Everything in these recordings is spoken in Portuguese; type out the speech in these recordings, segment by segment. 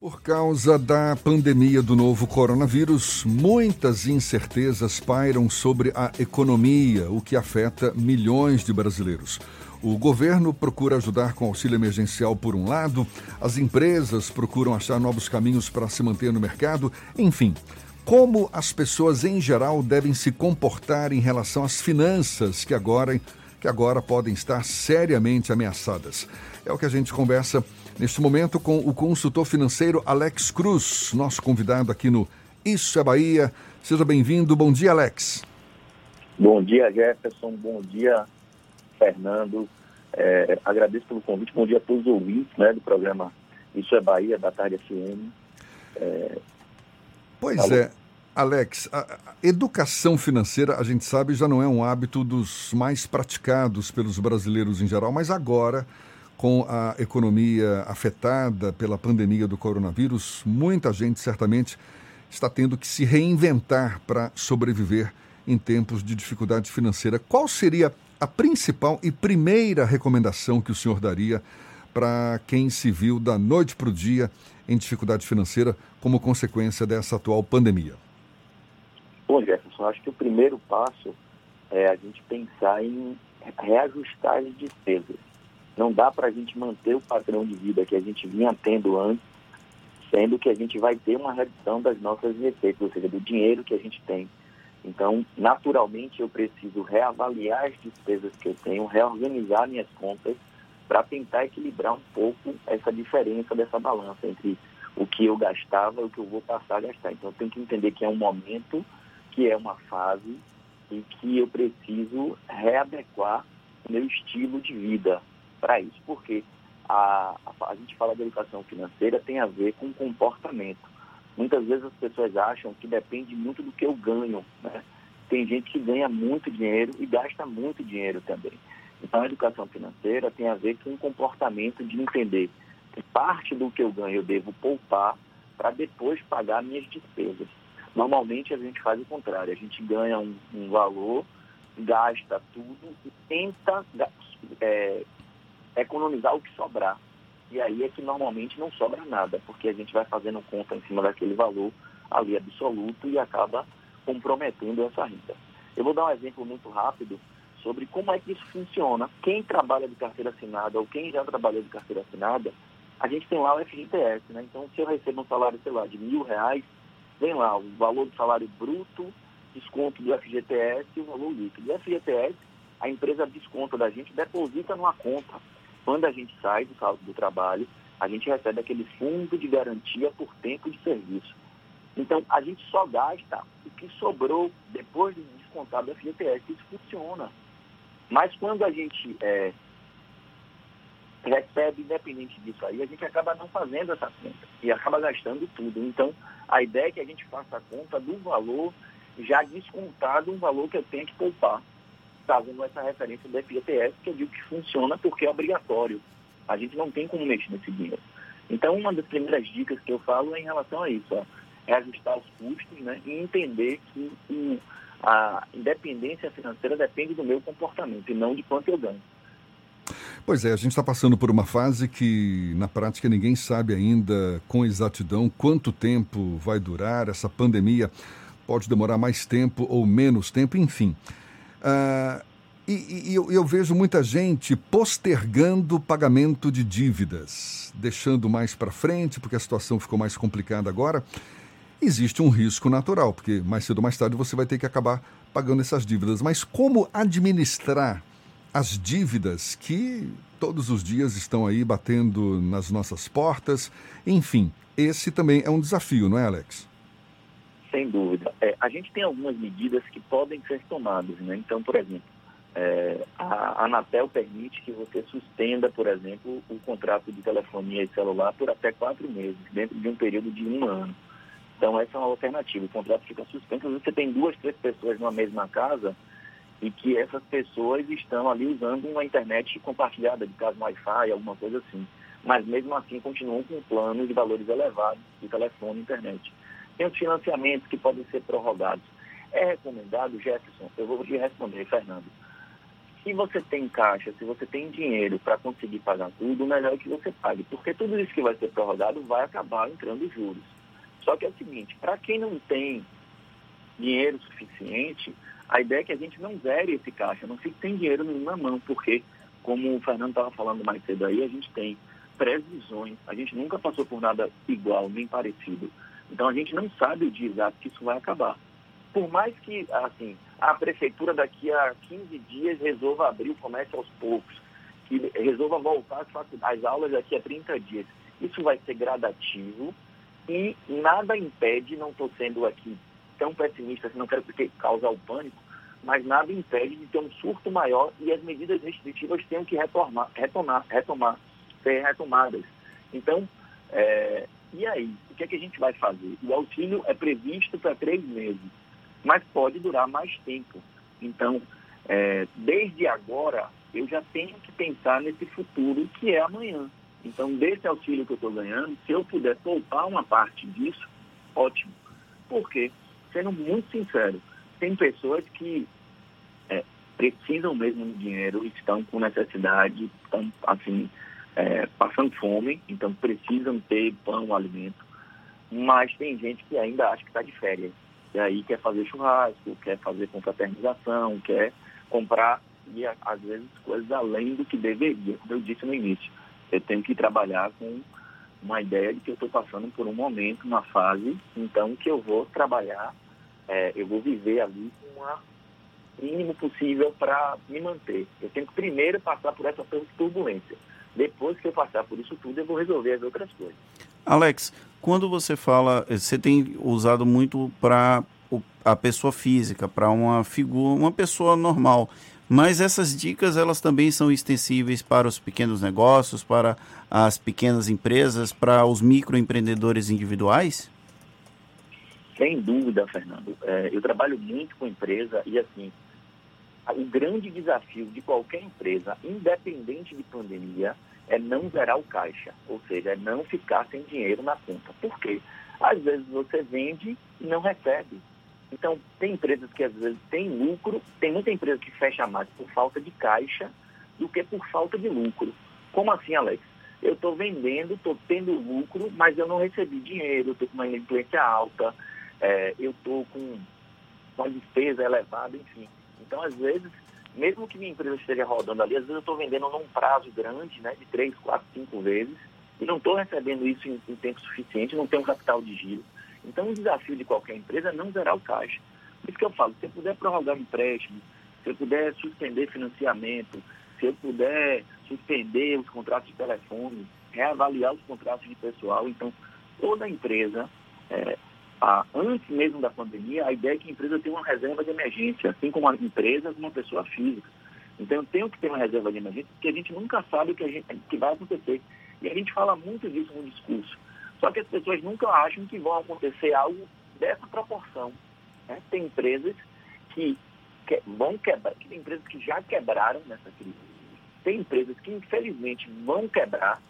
Por causa da pandemia do novo coronavírus, muitas incertezas pairam sobre a economia, o que afeta milhões de brasileiros. O governo procura ajudar com auxílio emergencial por um lado, as empresas procuram achar novos caminhos para se manter no mercado, enfim. Como as pessoas em geral devem se comportar em relação às finanças que agora, que agora podem estar seriamente ameaçadas? É o que a gente conversa neste momento com o consultor financeiro Alex Cruz, nosso convidado aqui no Isso é Bahia. Seja bem-vindo. Bom dia, Alex. Bom dia, Jefferson. Bom dia, Fernando. É, agradeço pelo convite. Bom dia a todos os ouvintes né, do programa Isso é Bahia, da Tarde FM. É... Pois Alô? é. Alex, a educação financeira, a gente sabe, já não é um hábito dos mais praticados pelos brasileiros em geral, mas agora com a economia afetada pela pandemia do coronavírus, muita gente certamente está tendo que se reinventar para sobreviver em tempos de dificuldade financeira. Qual seria a principal e primeira recomendação que o senhor daria para quem se viu da noite para o dia em dificuldade financeira como consequência dessa atual pandemia? Bom, Jefferson, acho que o primeiro passo é a gente pensar em reajustar as despesas. Não dá para a gente manter o padrão de vida que a gente vinha tendo antes, sendo que a gente vai ter uma redução das nossas receitas, ou seja, do dinheiro que a gente tem. Então, naturalmente, eu preciso reavaliar as despesas que eu tenho, reorganizar minhas contas para tentar equilibrar um pouco essa diferença dessa balança entre o que eu gastava e o que eu vou passar a gastar. Então, eu tenho que entender que é um momento, que é uma fase e que eu preciso readequar meu estilo de vida, para isso, porque a, a, a, gente fala de educação financeira tem a ver com comportamento. Muitas vezes as pessoas acham que depende muito do que eu ganho. Né? Tem gente que ganha muito dinheiro e gasta muito dinheiro também. Então a educação financeira tem a ver com o comportamento de entender que parte do que eu ganho eu devo poupar para depois pagar minhas despesas. Normalmente a gente faz o contrário, a gente ganha um, um valor, gasta tudo e tenta é, economizar o que sobrar. E aí é que normalmente não sobra nada, porque a gente vai fazendo conta em cima daquele valor ali absoluto e acaba comprometendo essa renda. Eu vou dar um exemplo muito rápido sobre como é que isso funciona. Quem trabalha de carteira assinada ou quem já trabalhou de carteira assinada, a gente tem lá o FGTS, né? Então, se eu recebo um salário, sei lá, de mil reais, vem lá o valor do salário bruto, desconto do FGTS e o valor líquido. O FGTS, a empresa desconta da gente, deposita numa conta quando a gente sai do, do trabalho, a gente recebe aquele fundo de garantia por tempo de serviço. Então, a gente só gasta o que sobrou depois de descontar do FGTS. Isso funciona. Mas quando a gente é, recebe, independente disso aí, a gente acaba não fazendo essa conta e acaba gastando tudo. Então, a ideia é que a gente faça a conta do valor já descontado, um valor que eu tenho que poupar fazendo essa referência do FGTS, que eu digo que funciona porque é obrigatório. A gente não tem como mexer nesse dinheiro. Então, uma das primeiras dicas que eu falo é em relação a isso, ó, é ajustar os custos né, e entender que um, a independência financeira depende do meu comportamento e não de quanto eu ganho. Pois é, a gente está passando por uma fase que, na prática, ninguém sabe ainda com exatidão quanto tempo vai durar. Essa pandemia pode demorar mais tempo ou menos tempo, enfim. Uh, e, e eu, eu, vejo muita gente postergando o pagamento de dívidas, deixando mais para frente, porque a situação ficou mais complicada agora. Existe um risco natural, porque mais cedo ou mais tarde você vai ter que acabar pagando essas dívidas. Mas como administrar as dívidas que todos os dias estão aí batendo nas nossas portas? Enfim, esse também é um desafio, não é, Alex? Sem dúvida. É, a gente tem algumas medidas que podem ser tomadas. Né? Então, por exemplo, é, a Anatel permite que você suspenda, por exemplo, o contrato de telefonia e celular por até quatro meses, dentro de um período de um ano. Então, essa é uma alternativa. O contrato fica suspenso. Às vezes você tem duas, três pessoas numa mesma casa e que essas pessoas estão ali usando uma internet compartilhada, de caso Wi-Fi, alguma coisa assim. Mas, mesmo assim, continuam com planos de valores elevados de telefone e internet. Tem os financiamentos que podem ser prorrogados. É recomendado, Jefferson, eu vou te responder, Fernando. se você tem caixa, se você tem dinheiro para conseguir pagar tudo, o melhor é que você pague, porque tudo isso que vai ser prorrogado vai acabar entrando juros. Só que é o seguinte, para quem não tem dinheiro suficiente, a ideia é que a gente não zere esse caixa, não fique sem dinheiro na mão, porque, como o Fernando estava falando mais cedo aí, a gente tem previsões, a gente nunca passou por nada igual, nem parecido. Então a gente não sabe o dia exato que isso vai acabar. Por mais que, assim, a prefeitura daqui a 15 dias resolva abrir o comércio aos poucos, que resolva voltar às aulas daqui a 30 dias. Isso vai ser gradativo e nada impede, não estou sendo aqui tão pessimista, assim, não quero causar o pânico, mas nada impede de ter um surto maior e as medidas restritivas tenham que retomar, retomar, retomar ser retomadas. Então, é, e aí? O que é que a gente vai fazer? O auxílio é previsto para três meses mas pode durar mais tempo. Então, é, desde agora, eu já tenho que pensar nesse futuro que é amanhã. Então, desse auxílio que eu estou ganhando, se eu puder poupar uma parte disso, ótimo. Por quê? Sendo muito sincero, tem pessoas que é, precisam mesmo de dinheiro, estão com necessidade, estão, assim, é, passando fome, então precisam ter pão, alimento. Mas tem gente que ainda acha que está de férias. E aí quer fazer churrasco, quer fazer confraternização, quer comprar, e às vezes coisas além do que deveria. Como eu disse no início, eu tenho que trabalhar com uma ideia de que eu estou passando por um momento, uma fase, então que eu vou trabalhar, é, eu vou viver ali com o mínimo possível para me manter. Eu tenho que primeiro passar por essa turbulência. Depois que eu passar por isso tudo, eu vou resolver as outras coisas. Alex, quando você fala, você tem usado muito para a pessoa física, para uma figura, uma pessoa normal. Mas essas dicas elas também são extensíveis para os pequenos negócios, para as pequenas empresas, para os microempreendedores individuais? Sem dúvida, Fernando. É, eu trabalho muito com empresa e assim, o grande desafio de qualquer empresa, independente de pandemia, é não zerar o caixa, ou seja, é não ficar sem dinheiro na conta. Por quê? Às vezes você vende e não recebe. Então, tem empresas que às vezes têm lucro, tem muita empresa que fecha mais por falta de caixa do que por falta de lucro. Como assim, Alex? Eu estou vendendo, estou tendo lucro, mas eu não recebi dinheiro, estou com uma inadimplência alta, é, eu estou com uma despesa elevada, enfim. Então, às vezes, mesmo que minha empresa esteja rodando ali, às vezes eu estou vendendo num prazo grande, né, de três, quatro, cinco vezes, e não estou recebendo isso em, em, tempo suficiente, não tenho capital de giro. Então, o desafio de qualquer empresa é não zerar o caixa. Por isso que eu falo, se eu puder prorrogar empréstimo, se eu puder suspender financiamento, se eu puder suspender os contratos de telefone, reavaliar os contratos de pessoal, então toda empresa é, ah, antes mesmo da pandemia, a ideia é que a empresa tenha uma reserva de emergência, assim como a empresa, uma pessoa física. Então, eu tenho que ter uma reserva de emergência, porque a gente nunca sabe o que, a gente, que vai acontecer. E a gente fala muito disso no discurso. Só que as pessoas nunca acham que vão acontecer algo dessa proporção. Né? Tem empresas que, que vão quebrar, tem empresas que já quebraram nessa crise. Tem empresas que, infelizmente, vão quebrar,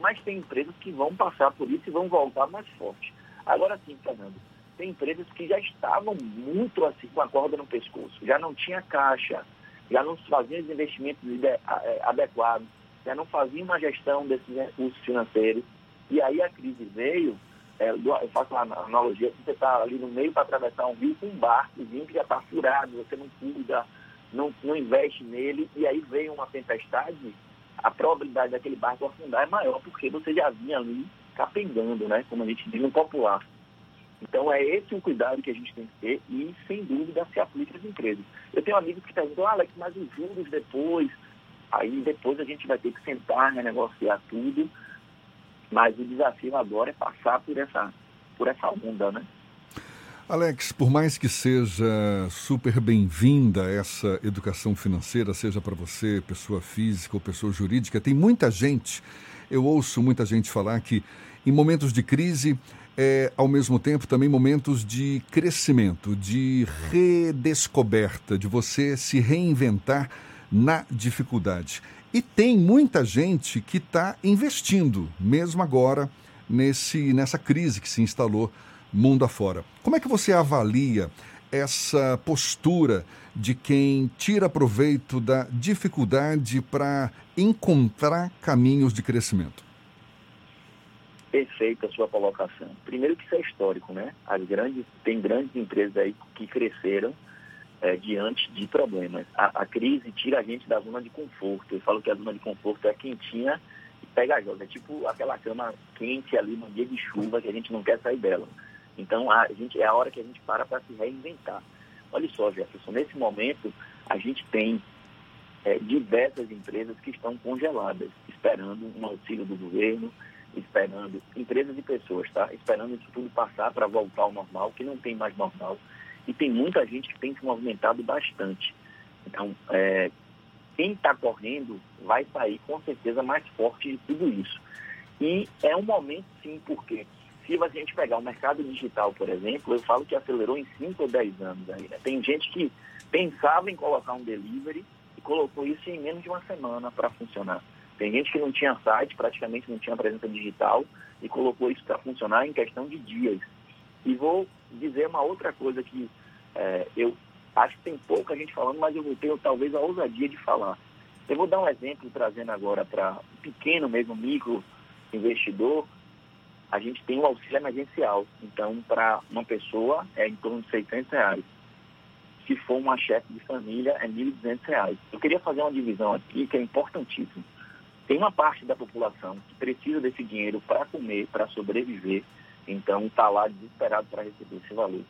mas tem empresas que vão passar por isso e vão voltar mais fortes. Agora sim, Fernando, tem empresas que já estavam muito assim com a corda no pescoço, já não tinha caixa, já não faziam os investimentos é, adequados, já não faziam uma gestão desses recursos financeiros. E aí a crise veio, é, eu faço uma analogia, você está ali no meio para atravessar um rio com um barcozinho que já está furado, você não cuida, não, não investe nele, e aí veio uma tempestade, a probabilidade daquele barco afundar é maior, porque você já vinha ali capengando, né? Como a gente diz no popular. Então é esse o cuidado que a gente tem que ter e, sem dúvida, se aplica às empresas. Eu tenho amigos que perguntam, ah, Alex, mas os juros depois, aí depois a gente vai ter que sentar, renegociar tudo, mas o desafio agora é passar por essa, por essa onda, né? Alex, por mais que seja super bem-vinda essa educação financeira, seja para você, pessoa física ou pessoa jurídica, tem muita gente, eu ouço muita gente falar que em momentos de crise, é, ao mesmo tempo também momentos de crescimento, de redescoberta, de você se reinventar na dificuldade. E tem muita gente que está investindo, mesmo agora, nesse, nessa crise que se instalou mundo afora. Como é que você avalia essa postura de quem tira proveito da dificuldade para encontrar caminhos de crescimento? Perfeita a sua colocação. Primeiro que isso é histórico, né? As grandes, tem grandes empresas aí que cresceram é, diante de problemas. A, a, crise tira a gente da zona de conforto. Eu falo que a zona de conforto é quentinha e pegajosa. É tipo aquela cama quente ali no dia de chuva que a gente não quer sair dela. Então a gente, é a hora que a gente para para se reinventar. Olha só, Jefferson, nesse momento a gente tem é, diversas empresas que estão congeladas, esperando um auxílio do governo, esperando, empresas e pessoas, tá? Esperando isso tudo passar para voltar ao normal, que não tem mais normal. E tem muita gente que tem se movimentado bastante. Então, é, quem está correndo vai sair com certeza mais forte de tudo isso. E é um momento, sim, porque se a gente pegar o mercado digital, por exemplo, eu falo que acelerou em 5 ou 10 anos aí. Né? Tem gente que pensava em colocar um delivery e colocou isso em menos de uma semana para funcionar. Tem gente que não tinha site, praticamente não tinha presença digital e colocou isso para funcionar em questão de dias. E vou dizer uma outra coisa que é, eu acho que tem pouca gente falando, mas eu vou ter talvez a ousadia de falar. Eu vou dar um exemplo trazendo agora para um pequeno mesmo, micro investidor, a gente tem o auxílio emergencial. Então, para uma pessoa é em torno de 600 reais. Se for uma chefe de família, é 1.200 reais. Eu queria fazer uma divisão aqui que é importantíssima. Tem uma parte da população que precisa desse dinheiro para comer, para sobreviver, então está lá desesperado para receber esse valor.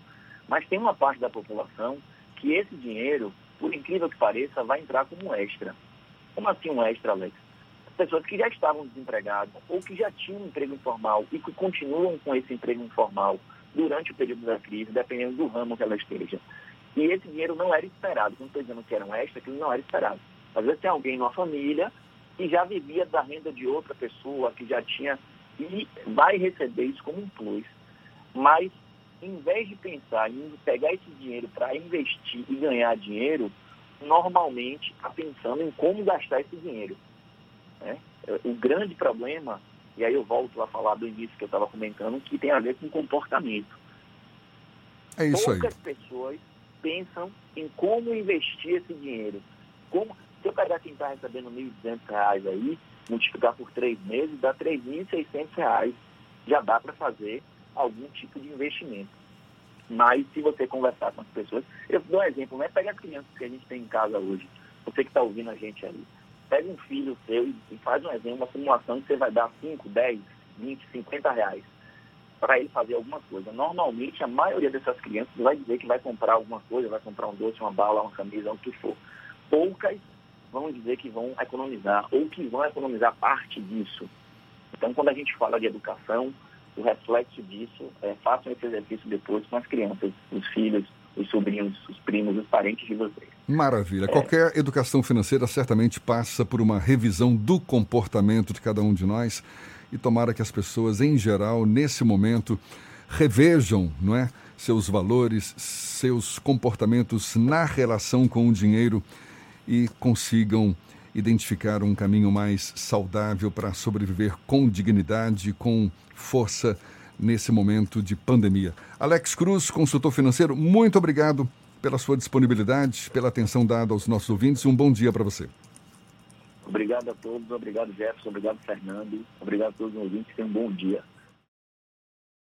Mas tem uma parte da população que esse dinheiro, por incrível que pareça, vai entrar como extra. Como assim um extra, Alex? Pessoas que já estavam desempregadas ou que já tinham um emprego informal e que continuam com esse emprego informal durante o período da crise, dependendo do ramo que ela esteja. E esse dinheiro não era esperado. Não estou dizendo que era um extra, que não era esperado. Às vezes tem alguém numa família que já vivia da renda de outra pessoa, que já tinha, e vai receber isso como um plus. Mas, em vez de pensar em pegar esse dinheiro para investir e ganhar dinheiro, normalmente está pensando em como gastar esse dinheiro. Né? O grande problema, e aí eu volto a falar do início que eu estava comentando, que tem a ver com comportamento. É isso Poucas aí. pessoas pensam em como investir esse dinheiro. Como, se eu pegar quem está recebendo R$ 1.200 aí, multiplicar por três meses, dá R$ 3.600. Já dá para fazer algum tipo de investimento. Mas se você conversar com as pessoas, eu dou um exemplo, não é pegar crianças que a gente tem em casa hoje, você que está ouvindo a gente ali. Pega um filho seu e faz um exemplo, uma simulação que você vai dar 5, 10, 20, 50 reais para ele fazer alguma coisa. Normalmente, a maioria dessas crianças vai dizer que vai comprar alguma coisa, vai comprar um doce, uma bala, uma camisa, o que for. Poucas vão dizer que vão economizar ou que vão economizar parte disso. Então, quando a gente fala de educação, o reflexo disso é façam esse exercício depois com as crianças, os filhos, os sobrinhos, os primos, os parentes de vocês. Maravilha. É. Qualquer educação financeira certamente passa por uma revisão do comportamento de cada um de nós e tomara que as pessoas, em geral, nesse momento, revejam, não é, seus valores, seus comportamentos na relação com o dinheiro e consigam identificar um caminho mais saudável para sobreviver com dignidade, com força nesse momento de pandemia. Alex Cruz, consultor financeiro, muito obrigado pela sua disponibilidade, pela atenção dada aos nossos ouvintes. Um bom dia para você. Obrigado a todos, obrigado Jefferson, obrigado Fernando, obrigado a todos os ouvintes, tenham um bom dia.